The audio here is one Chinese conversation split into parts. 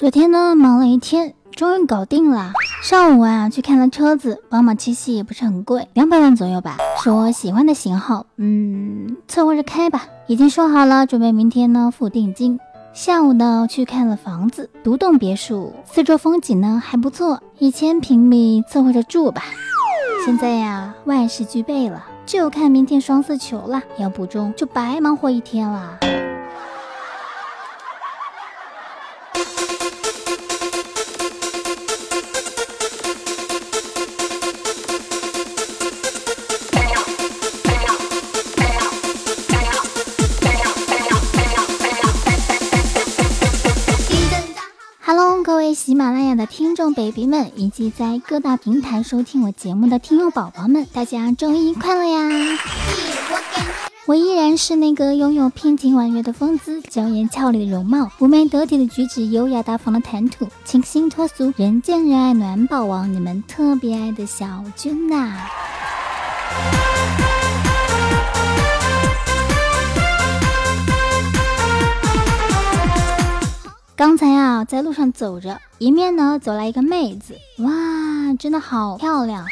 昨天呢，忙了一天，终于搞定了。上午啊，去看了车子，宝马七系也不是很贵，两百万左右吧，是我喜欢的型号。嗯，凑合着开吧。已经说好了，准备明天呢付定金。下午呢，去看了房子，独栋别墅，四周风景呢还不错，一千平米，凑合着住吧。现在呀，万事俱备了，就看明天双色球了。要不中，就白忙活一天了。马拉雅的听众 baby 们，以及在各大平台收听我节目的听友宝宝们，大家周一快乐呀！我依然是那个拥有偏情婉约的风姿、娇艳俏丽的容貌、妩媚得体的举止、优雅大方的谈吐、清新脱俗、人见人爱暖宝王，你们特别爱的小君呐！刚才啊，在路上走着，迎面呢走来一个妹子，哇，真的好漂亮，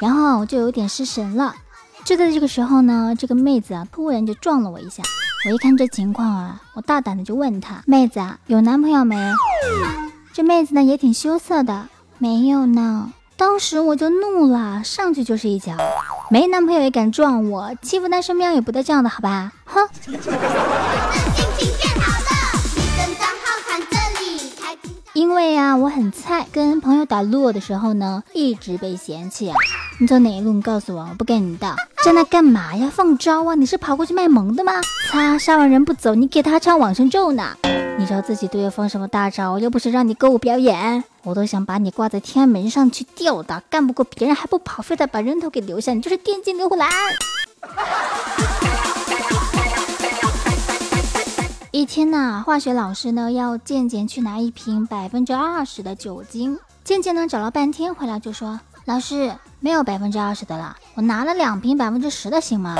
然后我就有点失神了。就在这个时候呢，这个妹子啊突然就撞了我一下。我一看这情况啊，我大胆的就问她：“妹子啊，有男朋友没？”这妹子呢也挺羞涩的，没有呢。当时我就怒了，上去就是一脚。没男朋友也敢撞我，欺负单身喵也不带这样的，好吧？哼。因为啊，我很菜，跟朋友打撸的时候呢，一直被嫌弃啊。你走哪一路？你告诉我，我不跟你道。在那干嘛呀？放招啊？你是跑过去卖萌的吗？擦，杀完人不走，你给他唱往生咒呢？你知道自己对我放什么大招？又不是让你歌舞表演，我都想把你挂在天安门上去吊打。干不过别人还不跑，非得把人头给留下，你就是电竞刘胡兰。一天呐，化学老师呢要健健去拿一瓶百分之二十的酒精。健健呢找了半天，回来就说：“老师没有百分之二十的了，我拿了两瓶百分之十的，行吗？”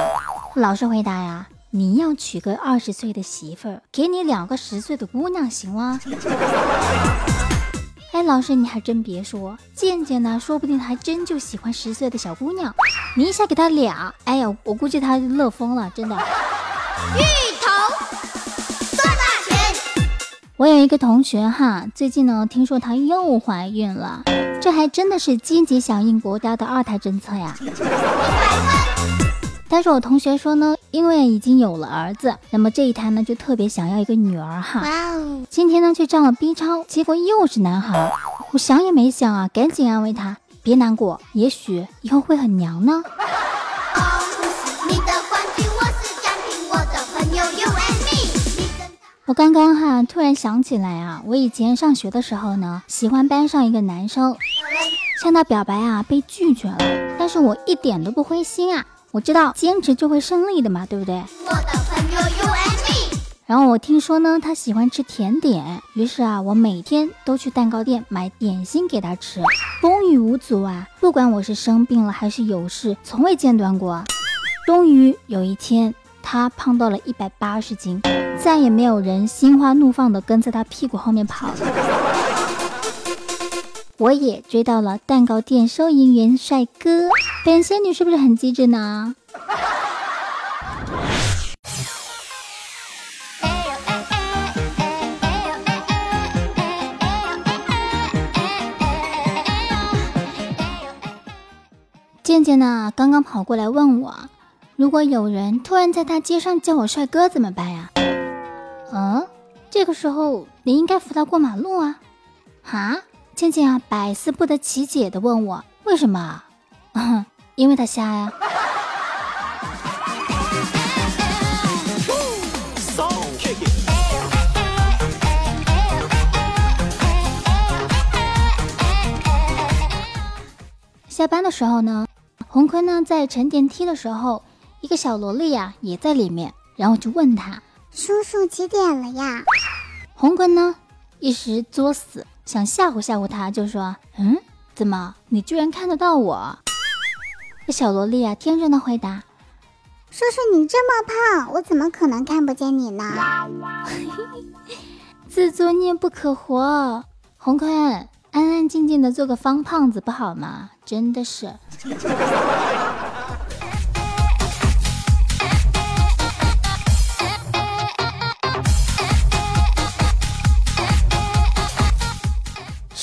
老师回答呀：“你要娶个二十岁的媳妇儿，给你两个十岁的姑娘，行吗？” 哎，老师你还真别说，健健呢，说不定还真就喜欢十岁的小姑娘。你一下给他俩，哎呀，我估计他乐疯了，真的。我有一个同学哈，最近呢听说她又怀孕了，这还真的是积极响应国家的二胎政策呀。但是我同学说呢，因为已经有了儿子，那么这一胎呢就特别想要一个女儿哈。今天呢去照了 B 超，结果又是男孩。我想也没想啊，赶紧安慰他，别难过，也许以后会很娘呢。我刚刚哈突然想起来啊，我以前上学的时候呢，喜欢班上一个男生，向他表白啊被拒绝了，但是我一点都不灰心啊，我知道坚持就会胜利的嘛，对不对？然后我听说呢，他喜欢吃甜点，于是啊，我每天都去蛋糕店买点心给他吃，风雨无阻啊，不管我是生病了还是有事，从未间断过。终于有一天。他胖到了一百八十斤，再也没有人心花怒放的跟在他屁股后面跑了。我也追到了蛋糕店收银员帅哥，本仙女是不是很机智呢？渐渐呢，刚刚跑过来问我。如果有人突然在大街上叫我帅哥怎么办呀？嗯，这个时候你应该扶他过马路啊！哈，倩倩啊，百思不得其解的问我为什么？因为他瞎呀。下班的时候呢，洪坤呢在乘电梯的时候。一个小萝莉呀，也在里面，然后就问他：“叔叔几点了呀？”红坤呢，一时作死，想吓唬吓唬他，就说：“嗯，怎么你居然看得到我？”这小萝莉啊，天真的回答：“叔叔你这么胖，我怎么可能看不见你呢？” 自作孽不可活。红坤，安安静静的做个方胖子不好吗？真的是。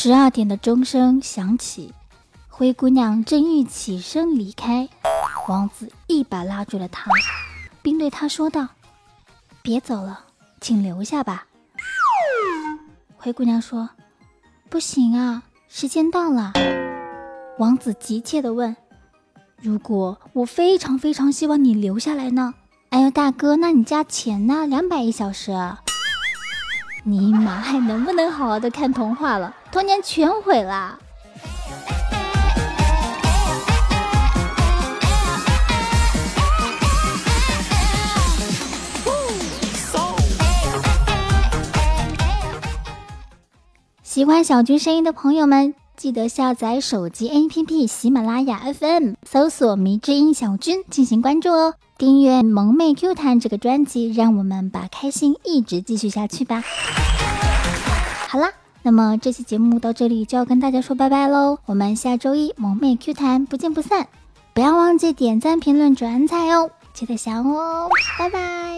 十二点的钟声响起，灰姑娘正欲起身离开，王子一把拉住了她，并对她说道：“别走了，请留下吧。”灰姑娘说：“不行啊，时间到了。”王子急切地问：“如果我非常非常希望你留下来呢？”“哎呦，大哥，那你加钱呢？两百一小时。”尼玛，还能不能好好的看童话了？童年全毁了。喜欢小军声音的朋友们，记得下载手机 APP 喜马拉雅 FM，搜索“迷之音小军”进行关注哦。订阅萌妹 Q 弹这个专辑，让我们把开心一直继续下去吧。好啦，那么这期节目到这里就要跟大家说拜拜喽。我们下周一萌妹 Q 弹不见不散，不要忘记点赞、评论、转载哦，记得想我哦，拜拜。